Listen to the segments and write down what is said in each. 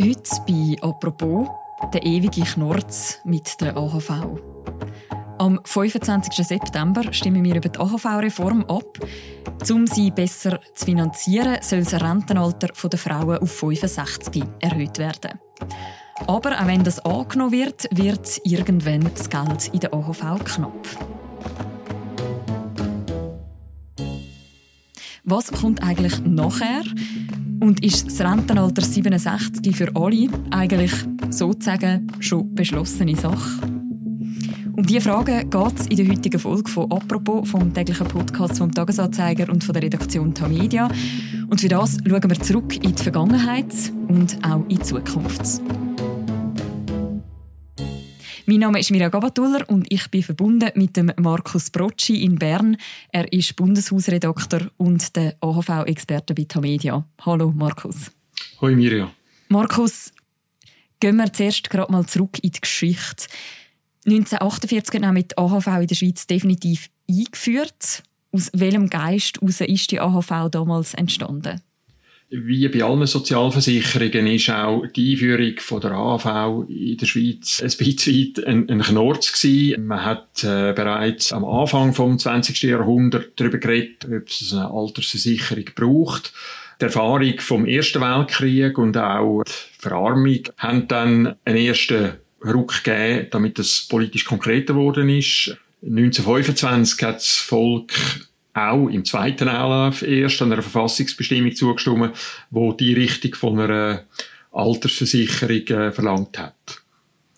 Heute bei «Apropos» der ewige Knorz mit der AHV. Am 25. September stimmen wir über die AHV-Reform ab. Um sie besser zu finanzieren, soll das Rentenalter der Frauen auf 65 erhöht werden. Aber auch wenn das angenommen wird, wird irgendwann das Geld in der AHV knapp. Was kommt eigentlich nachher? Und ist das Rentenalter 67 für alle eigentlich sozusagen schon beschlossene Sache? Um diese Fragen geht es in der heutigen Folge von «Apropos» vom täglichen Podcast vom «Tagesanzeiger» und von der Redaktion Tamedia. Und für das schauen wir zurück in die Vergangenheit und auch in die Zukunft. Mein Name ist Mirja Gabatuller und ich bin verbunden mit dem Markus Brocci in Bern. Er ist Bundeshausredakteur und der AHV-Experte bei Tamedia. Hallo Markus. Hallo Mirja. Markus, gehen wir zuerst gerade mal zurück in die Geschichte. 1948 haben wir die AHV in der Schweiz definitiv eingeführt. Aus welchem Geist ist die AHV damals entstanden? Wie bei allen Sozialversicherungen ist auch die Einführung von der AV in der Schweiz ein bisschen ein, ein Knorz gewesen. Man hat äh, bereits am Anfang vom 20. Jahrhundert darüber geredet, ob es eine Altersversicherung braucht. Die Erfahrung vom Ersten Weltkrieg und auch die Verarmung haben dann einen ersten Ruck gegeben, damit es politisch konkreter geworden ist. 1925 hat das Volk auch im zweiten Anlauf erst einer Verfassungsbestimmung zugestimmt, wo die Richtung von einer Altersversicherung äh, verlangt hat.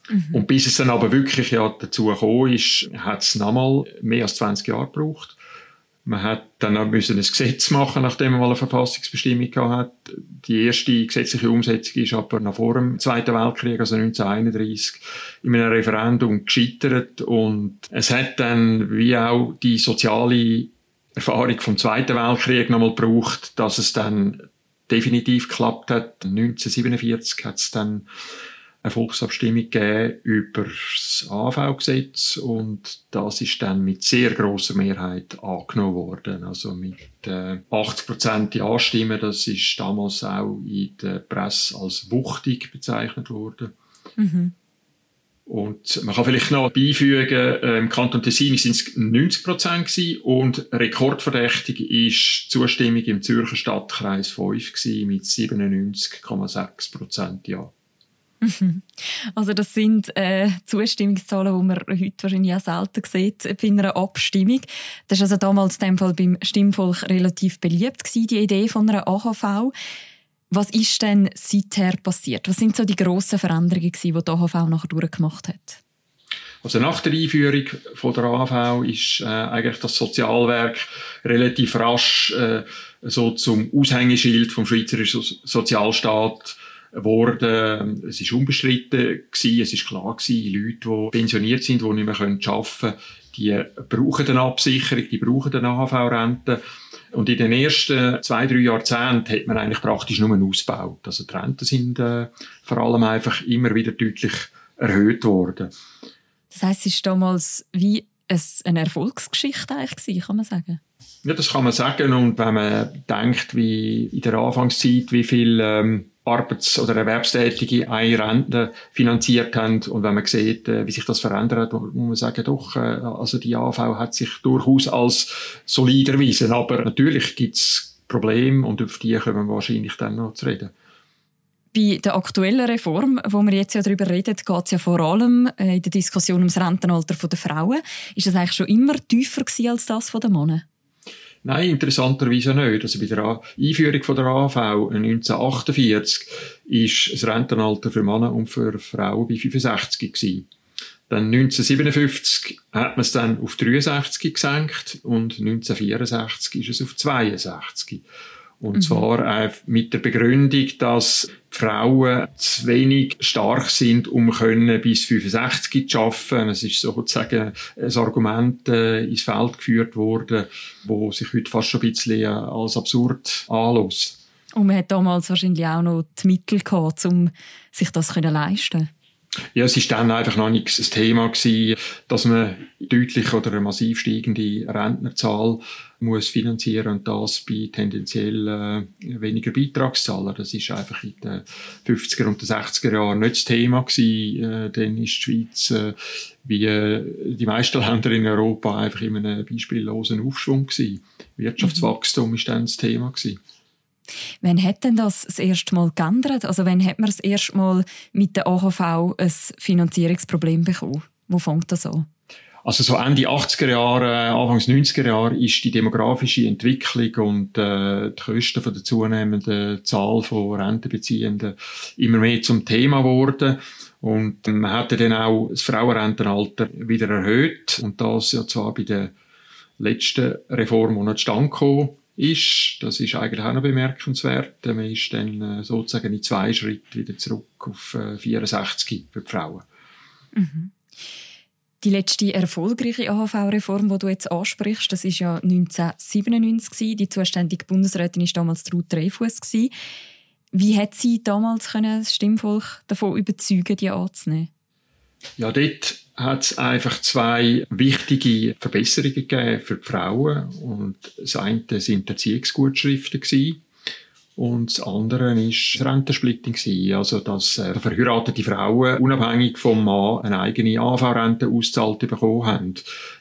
Mhm. Und bis es dann aber wirklich ja dazu gekommen ist, hat es nochmal mehr als 20 Jahre gebraucht. Man hat dann auch müssen ein Gesetz machen, nachdem man mal eine Verfassungsbestimmung gehabt hat. Die erste gesetzliche Umsetzung ist aber noch vor dem Zweiten Weltkrieg, also 1931, in einem Referendum gescheitert und es hat dann wie auch die soziale Erfahrung vom Zweiten Weltkrieg nochmal gebraucht, dass es dann definitiv geklappt hat. 1947 hat es dann eine Volksabstimmung gegeben über das AV-Gesetz und das ist dann mit sehr großer Mehrheit angenommen worden. Also mit äh, 80 Prozent Ja-Stimmen. Das ist damals auch in der Presse als wuchtig bezeichnet worden. Mhm. Und man kann vielleicht noch beifügen, äh, im Kanton Tessin sind es 90 Prozent und rekordverdächtig ist die Zustimmung im Zürcher Stadtkreis 5 gewesen, mit 97,6 Prozent Ja. Also das sind äh, Zustimmungszahlen, die man heute wahrscheinlich auch selten sieht bei einer Abstimmung. Das war also damals in dem Fall beim Stimmvolk relativ beliebt gewesen, die Idee von einer AHV. Was ist denn seither passiert? Was sind so die grossen Veränderungen, die die AHV nachher durchgemacht hat? Also nach der Einführung von der AHV ist äh, eigentlich das Sozialwerk relativ rasch äh, so zum Aushängeschild vom schweizerischen so Sozialstaat geworden. Es ist unbestritten gewesen, es ist klar gewesen, Leute, die pensioniert sind, die nicht mehr arbeiten können, die brauchen eine Absicherung, die brauchen eine AHV-Rente. Und in den ersten zwei, drei Jahrzehnten hat man eigentlich praktisch nur ausgebaut. Also die Renten sind äh, vor allem einfach immer wieder deutlich erhöht worden. Das heisst, es ist damals wie eine Erfolgsgeschichte eigentlich kann man sagen? Ja, das kann man sagen. Und wenn man denkt, wie in der Anfangszeit, wie viel ähm, Arbeits- oder Erwerbstätige eine Rente finanziert haben. Und wenn man sieht, äh, wie sich das verändert, muss man sagen, doch, äh, also die AV hat sich durchaus als solid erwiesen. Aber natürlich gibt es Probleme und auf die kommen wir wahrscheinlich dann noch zu reden. Bei der aktuellen Reform, wo wir jetzt ja darüber reden, geht es ja vor allem äh, in der Diskussion ums Rentenalter der Frauen. Ist das eigentlich schon immer tiefer als das der Männer? Nein, interessanterweise nicht. Also bei der Einführung von der AV 1948 ist das Rentenalter für Männer und für Frauen bei 65 gewesen. Dann 1957 hat man es dann auf 63 gesenkt und 1964 ist es auf 62. Und mhm. zwar mit der Begründung, dass Frauen zu wenig stark sind, um können bis 65 zu arbeiten. Es ist sozusagen ein Argument äh, ins Feld geführt worden, wo sich heute fast schon ein bisschen äh, als absurd anlässt. Und man hat damals wahrscheinlich auch noch die Mittel gehabt, um sich das zu leisten. Ja, es ist dann einfach noch nicht das Thema gewesen, dass man deutlich oder eine massiv steigende Rentnerzahl muss finanzieren und das bei tendenziell äh, weniger Beitragszahler. Das ist einfach in den 50er und den 60er Jahren nicht das Thema gewesen. Äh, dann ist die Schweiz äh, wie äh, die meisten Länder in Europa einfach in einem beispiellosen Aufschwung gewesen. Wirtschaftswachstum ist dann das Thema gewesen. Wann hat denn das das erste Mal geändert? Also wann hat man das erste Mal mit der AHV ein Finanzierungsproblem bekommen? Wo fängt das an? Also so Ende 80er Jahre, Anfangs 90er Jahre ist die demografische Entwicklung und äh, die Kosten von der zunehmenden Zahl von Rentenbeziehenden immer mehr zum Thema geworden. Und man hatte dann auch das Frauenrentenalter wieder erhöht und das ja zwar bei der letzten Reform, die noch zustande kam, ist, das ist eigentlich auch noch bemerkenswert, man ist dann äh, sozusagen in zwei Schritten wieder zurück auf äh, 64 für die Frauen. Mhm. Die letzte erfolgreiche AHV-Reform, die du jetzt ansprichst, das ist ja 1997 Die zuständige Bundesrätin war damals Ruth Dreyfus. Wie hat sie damals können, das Stimmvolk davon überzeugen, die anzunehmen? Ja, dort hat es einfach zwei wichtige Verbesserungen gegeben für die Frauen. Und das eine sind Erziehungsgutschriften gewesen. Und das andere ist Rentensplitting gewesen. Also, dass äh, verheiratete Frauen unabhängig vom Mann eine eigene AV-Rente auszahlt bekommen haben.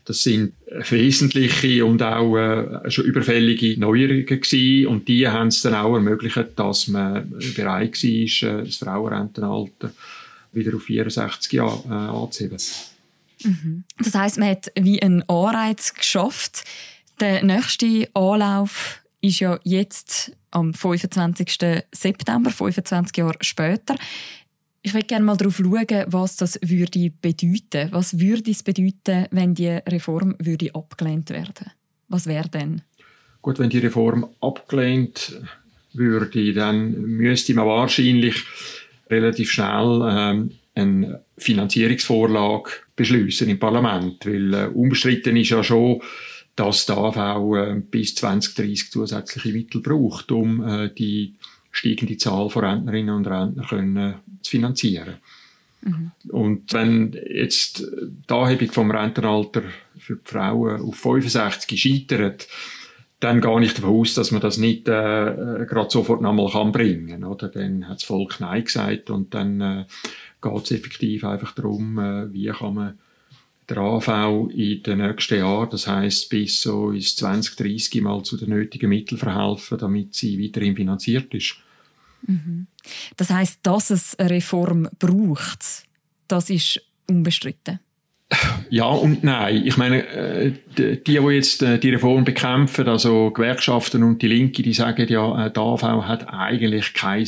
Das sind wesentliche und auch äh, schon überfällige Neuerungen gewesen. Und die haben es dann auch ermöglicht, dass man bereit war, äh, das Frauenrentenalter wieder auf 64 Jahre äh, anzuheben. Mhm. Das heißt, man hat wie einen Anreiz geschafft. Der nächste Anlauf ist ja jetzt am 25. September, 25 Jahre später. Ich würde gerne mal darauf schauen, was das würde bedeuten. Was würde es bedeuten, wenn die Reform würde abgelehnt werden? Was wäre denn? Gut, wenn die Reform abgelehnt würde, dann müsste man wahrscheinlich relativ schnell ähm, eine Finanzierungsvorlage beschließen im Parlament, weil äh, umstritten ist ja schon, dass der AV äh, bis 2030 zusätzliche Mittel braucht, um äh, die steigende Zahl von Rentnerinnen und Rentner können, äh, zu finanzieren. Mhm. Und wenn jetzt die Anhebung vom Rentenalter für die Frauen auf 65 scheitert, dann gehe ich davon aus, dass man das nicht äh, äh gerade sofort nochmal kann bringen kann. Dann hat das Volk Nein gesagt und dann äh, geht es effektiv einfach darum, äh, wie kann man der AV in den nächsten Jahren, das heißt bis so ins 2030 mal zu den nötigen Mitteln verhelfen, damit sie weiterhin finanziert ist. Mhm. Das heißt, dass es eine Reform braucht, das ist unbestritten. Ja und nein. Ich meine, äh, die, die jetzt äh, die Reform bekämpfen, also Gewerkschaften und die Linke, die sagen ja, äh, die AV hat eigentlich kein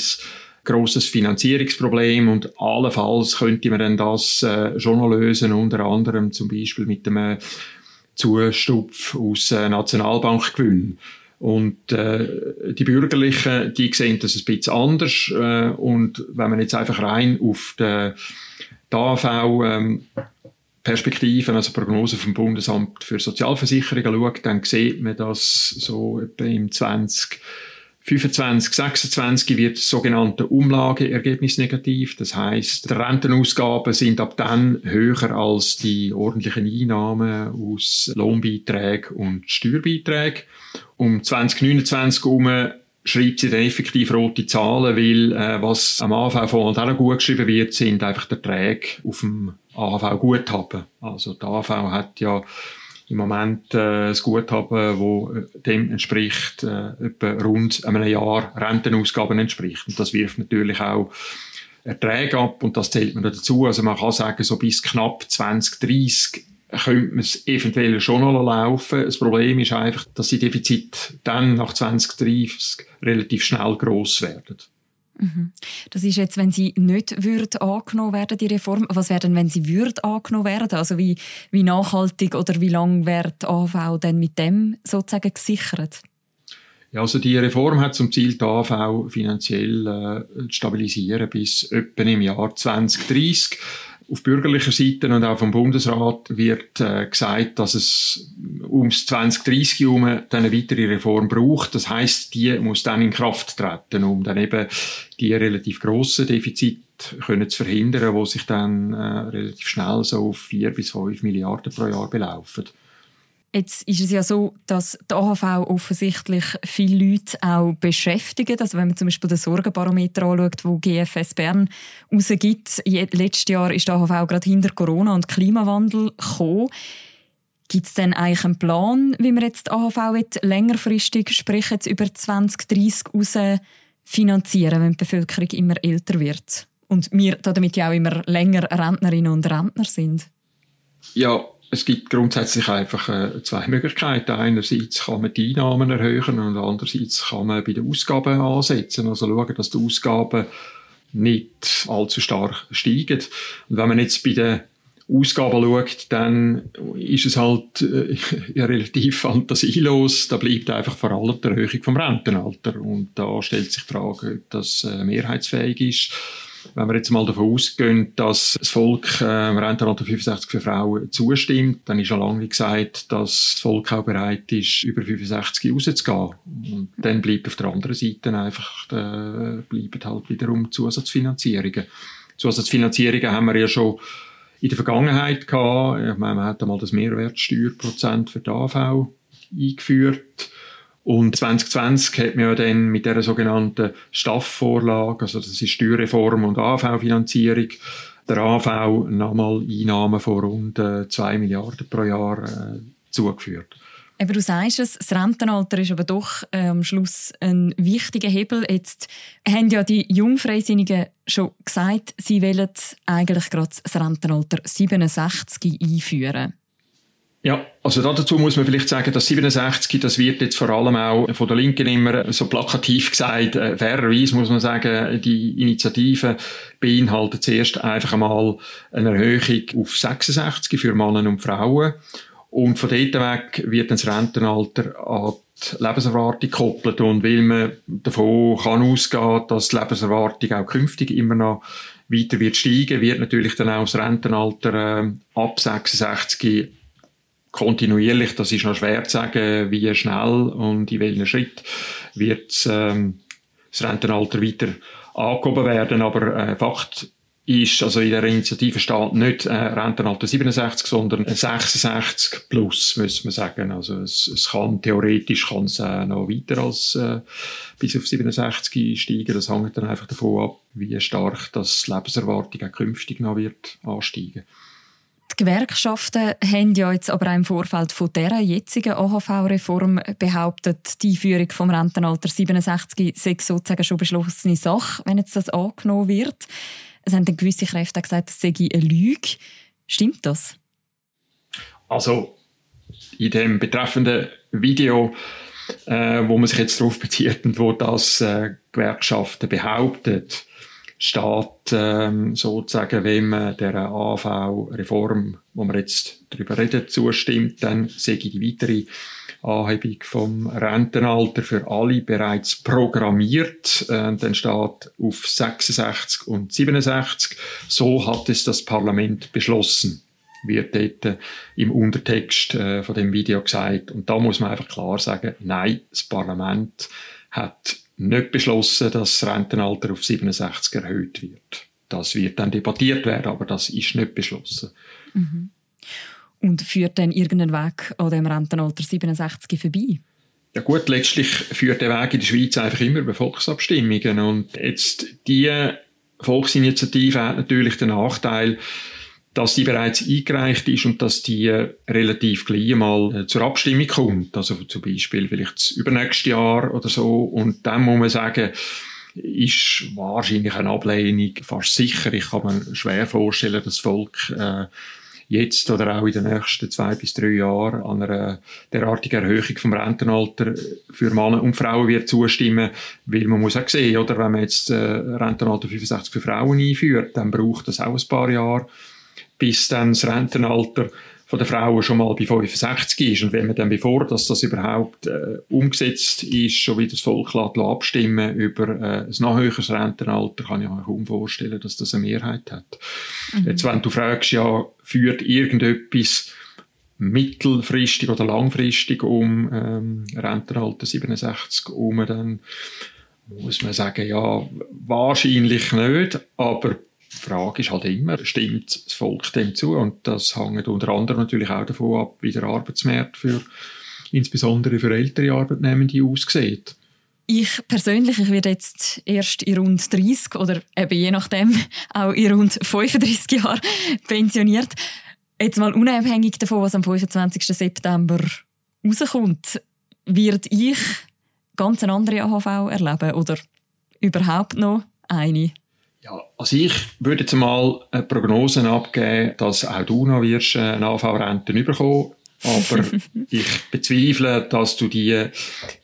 großes Finanzierungsproblem und allenfalls könnte man dann das schon noch lösen, unter anderem zum Beispiel mit dem Zustupf aus Nationalbankgewinnen. Und äh, die Bürgerlichen, die sehen das ein bisschen anders. Äh, und wenn man jetzt einfach rein auf den AV ähm, Perspektiven, also Prognosen vom Bundesamt für Sozialversicherungen schaut, dann sieht man, dass so etwa im 20 25, 26 wird das sogenannte Umlageergebnis negativ. Das heißt, die Rentenausgaben sind ab dann höher als die ordentlichen Einnahmen aus Lohnbeiträgen und Steuerbeiträgen. Um 2029 herum schreibt sie dann effektiv rote Zahlen, weil äh, was am AHV-Fonds auch noch gut geschrieben wird, sind einfach die Erträge auf dem AHV-Guthaben. Also der AHV hat ja im Moment äh, das Guthaben, wo äh, dem entspricht, äh, etwa rund einem Jahr Rentenausgaben entspricht. Und das wirft natürlich auch Erträge ab und das zählt man dazu. Also man kann sagen, so bis knapp 2030 könnte man es eventuell schon noch laufen. Das Problem ist einfach, dass die Defizite dann nach 2030 relativ schnell gross werden. Mhm. Das ist jetzt, wenn sie nicht würde angenommen werden, die Reform. Was wäre denn, wenn sie würde angenommen werden? Also wie, wie nachhaltig oder wie lange wird die AV denn mit dem sozusagen gesichert? Ja, also die Reform hat zum Ziel, die AV finanziell äh, zu stabilisieren bis etwa im Jahr 2030. auf bürgerlicher Seite und auch vom Bundesrat wird äh, gesagt, dass es ums 2030 herum eine weitere Reform braucht. Das heißt, die muss dann in Kraft treten, um dann eben die relativ grossen Defizite können zu verhindern, wo sich dann äh, relativ schnell so auf vier bis fünf Milliarden pro Jahr belaufen. Jetzt ist es ja so, dass die AHV offensichtlich viele Leute auch beschäftigt. Also wenn man zum Beispiel den Sorgenbarometer anschaut, wo GFS Bern rausgibt, letztes Jahr ist die AHV gerade hinter Corona und Klimawandel gekommen. Gibt es denn eigentlich einen Plan, wie man jetzt die AHV jetzt längerfristig, sprich jetzt über 2030 raus finanzieren, wenn die Bevölkerung immer älter wird? Und wir damit ja auch immer länger Rentnerinnen und Rentner sind? Ja, es gibt grundsätzlich einfach äh, zwei Möglichkeiten. Einerseits kann man die Einnahmen erhöhen und andererseits kann man bei den Ausgaben ansetzen, also schauen, dass die Ausgaben nicht allzu stark steigen. Und wenn man jetzt bei den Ausgaben schaut, dann ist es halt äh, relativ fantasielos. Da bleibt einfach vor allem die Erhöhung vom Rentenalter. Und da stellt sich die Frage, ob das äh, mehrheitsfähig ist wenn wir jetzt mal davon ausgehen, dass das Volk äh, Rentenalter 65 für Frauen zustimmt, dann ist schon lange gesagt, dass das Volk auch bereit ist, über 65 rauszugehen. Und dann bleibt auf der anderen Seite einfach, äh, bleiben halt wiederum Zusatzfinanzierungen. Zusatzfinanzierungen haben wir ja schon in der Vergangenheit gehabt. Ich meine, man hat einmal das Mehrwertsteuerprozent für die AV eingeführt. Und 2020 hat man ja dann mit der sogenannten Staffvorlage, also das ist Steuerreform und AV-Finanzierung, der AV nochmal Einnahmen von rund 2 äh, Milliarden pro Jahr äh, zugeführt. Aber du sagst es, das Rentenalter ist aber doch äh, am Schluss ein wichtiger Hebel. Jetzt haben ja die Jungfreisinnigen schon gesagt, sie wollen eigentlich gerade das Rentenalter 67 einführen. Ja, also dazu muss man vielleicht sagen, dass 67, das wird jetzt vor allem auch von der Linken immer so plakativ gesagt, äh, fairerweise muss man sagen, die Initiative beinhaltet zuerst einfach einmal eine Erhöhung auf 66 für Männer und Frauen. Und von dort weg wird dann das Rentenalter an die Lebenserwartung gekoppelt. Und weil man davon kann ausgehen, dass die Lebenserwartung auch künftig immer noch weiter wird steigen, wird natürlich dann auch das Rentenalter äh, ab 66 kontinuierlich, das ist noch schwer zu sagen, wie schnell und in welchem Schritt wird ähm, das Rentenalter weiter angehoben werden. Aber äh, Fakt ist, also in der Initiative steht nicht äh, Rentenalter 67, sondern 66 plus, müssen wir sagen. Also es, es kann theoretisch kann es, äh, noch weiter als äh, bis auf 67 steigen. Das hängt dann einfach davon ab, wie stark das Lebenserwartung auch künftig noch wird ansteigen. Die Gewerkschaften haben ja jetzt aber auch im Vorfeld von dieser jetzigen AHV-Reform behauptet, die Einführung vom Rentenalter 67 sei sozusagen schon beschlossene Sache, wenn jetzt das angenommen wird. Es haben dann gewisse Kräfte gesagt, das sei eine Lüge. Stimmt das? Also in dem betreffenden Video, äh, wo man sich jetzt darauf bezieht und wo das äh, Gewerkschaften behauptet, steht ähm, sozusagen, wenn man der AV-Reform, wo wir jetzt darüber reden, zustimmt, dann sehe ich die weitere Anhebung vom Rentenalter für alle bereits programmiert. Äh, dann steht auf 66 und 67. So hat es das Parlament beschlossen wird dort äh, im Untertext äh, von dem Video gesagt. Und da muss man einfach klar sagen, nein, das Parlament hat nicht beschlossen, dass das Rentenalter auf 67 erhöht wird. Das wird dann debattiert werden, aber das ist nicht beschlossen. Mhm. Und führt dann irgendein Weg an dem Rentenalter 67 vorbei? Ja gut, letztlich führt der Weg in der Schweiz einfach immer über Volksabstimmungen. Und jetzt die Volksinitiative hat natürlich den Nachteil, dass die bereits eingereicht ist und dass die äh, relativ gleich mal äh, zur Abstimmung kommt. Also zum Beispiel vielleicht das übernächste Jahr oder so. Und dann muss man sagen, ist wahrscheinlich eine Ablehnung fast sicher. Ich kann mir schwer vorstellen, dass das Volk äh, jetzt oder auch in den nächsten zwei bis drei Jahren an einer derartigen Erhöhung vom Rentenalter für Männer und Frauen wird zustimmen, weil man muss auch sehen, oder wenn man jetzt äh, Rentenalter 65 für Frauen einführt, dann braucht das auch ein paar Jahre bis dann das Rentenalter von der Frauen schon mal bei 65 ist und wenn man dann bevor dass das überhaupt äh, umgesetzt ist, schon wieder das Volk abstimmen über äh, ein noch höheres Rentenalter, kann ich mir kaum vorstellen, dass das eine Mehrheit hat. Mhm. Jetzt, wenn du fragst, ja, führt irgendetwas mittelfristig oder langfristig um ähm, Rentenalter 67 um, dann muss man sagen, ja, wahrscheinlich nicht, aber die Frage ist halt immer, stimmt das Volk dem zu? Und das hängt unter anderem natürlich auch davon ab, wie der Arbeitsmarkt für insbesondere für ältere Arbeitnehmende aussieht. Ich persönlich, ich werde jetzt erst in rund 30 oder eben je nachdem auch in rund 35 Jahren pensioniert. Jetzt mal unabhängig davon, was am 25. September rauskommt, wird ich ganz eine andere AHV erleben oder überhaupt noch eine? Ja, also ich würde jetzt mal eine Prognose abgeben, dass auch du noch wirst äh, eine AV-Rente bekommen. Aber ich bezweifle, dass du die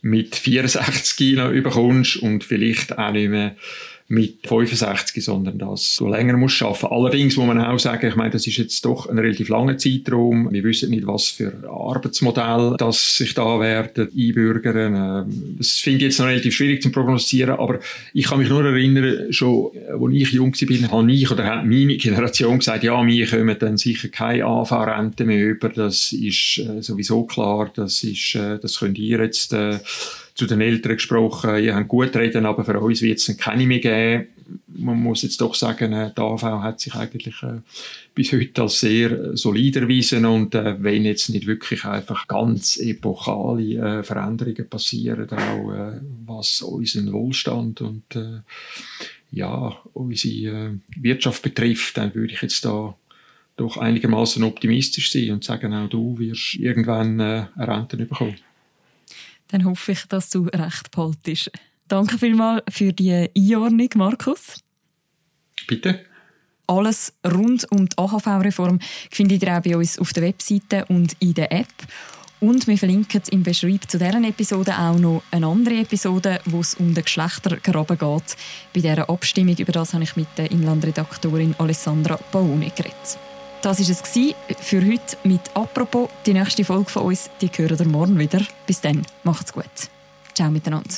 mit 64 noch bekommst und vielleicht auch nicht mehr mit 65, sondern dass du länger musst arbeiten. Allerdings muss man auch sagen, ich meine, das ist jetzt doch ein relativ langer Zeitraum. Wir wissen nicht, was für Arbeitsmodell das sich da werden einbürgern. Ähm, das finde ich jetzt noch relativ schwierig zu prognostizieren, aber ich kann mich nur erinnern, schon, als ich jung war, habe ich oder hat meine Generation gesagt, ja, wir kommen dann sicher keine AV-Rente mehr über. Das ist äh, sowieso klar. Das ist, äh, das könnt ihr jetzt, äh, zu den Eltern gesprochen, ihr habt gut reden, aber für uns wird es keine mehr geben. Man muss jetzt doch sagen, äh, die AV hat sich eigentlich äh, bis heute als sehr äh, solid erwiesen und äh, wenn jetzt nicht wirklich einfach ganz epochale äh, Veränderungen passieren, auch äh, was unseren Wohlstand und äh, ja, unsere Wirtschaft betrifft, dann würde ich jetzt da doch einigermaßen optimistisch sein und sagen, auch du wirst irgendwann äh, eine Rente bekommen dann hoffe ich, dass du recht behaltest. Danke vielmals für die Einordnung, Markus. Bitte. Alles rund um die AHV-Reform findet ihr auch bei uns auf der Webseite und in der App. Und wir verlinken im Beschreib zu deren Episode auch noch eine andere Episode, wo es um den Geschlechtergraben geht. Bei dieser Abstimmung, über das habe ich mit der Inlandredaktorin Alessandra Bauni geredet. Das war es für heute mit «Apropos». Die nächste Folge von uns, die hören morgen wieder. Bis dann, macht's gut. Ciao miteinander.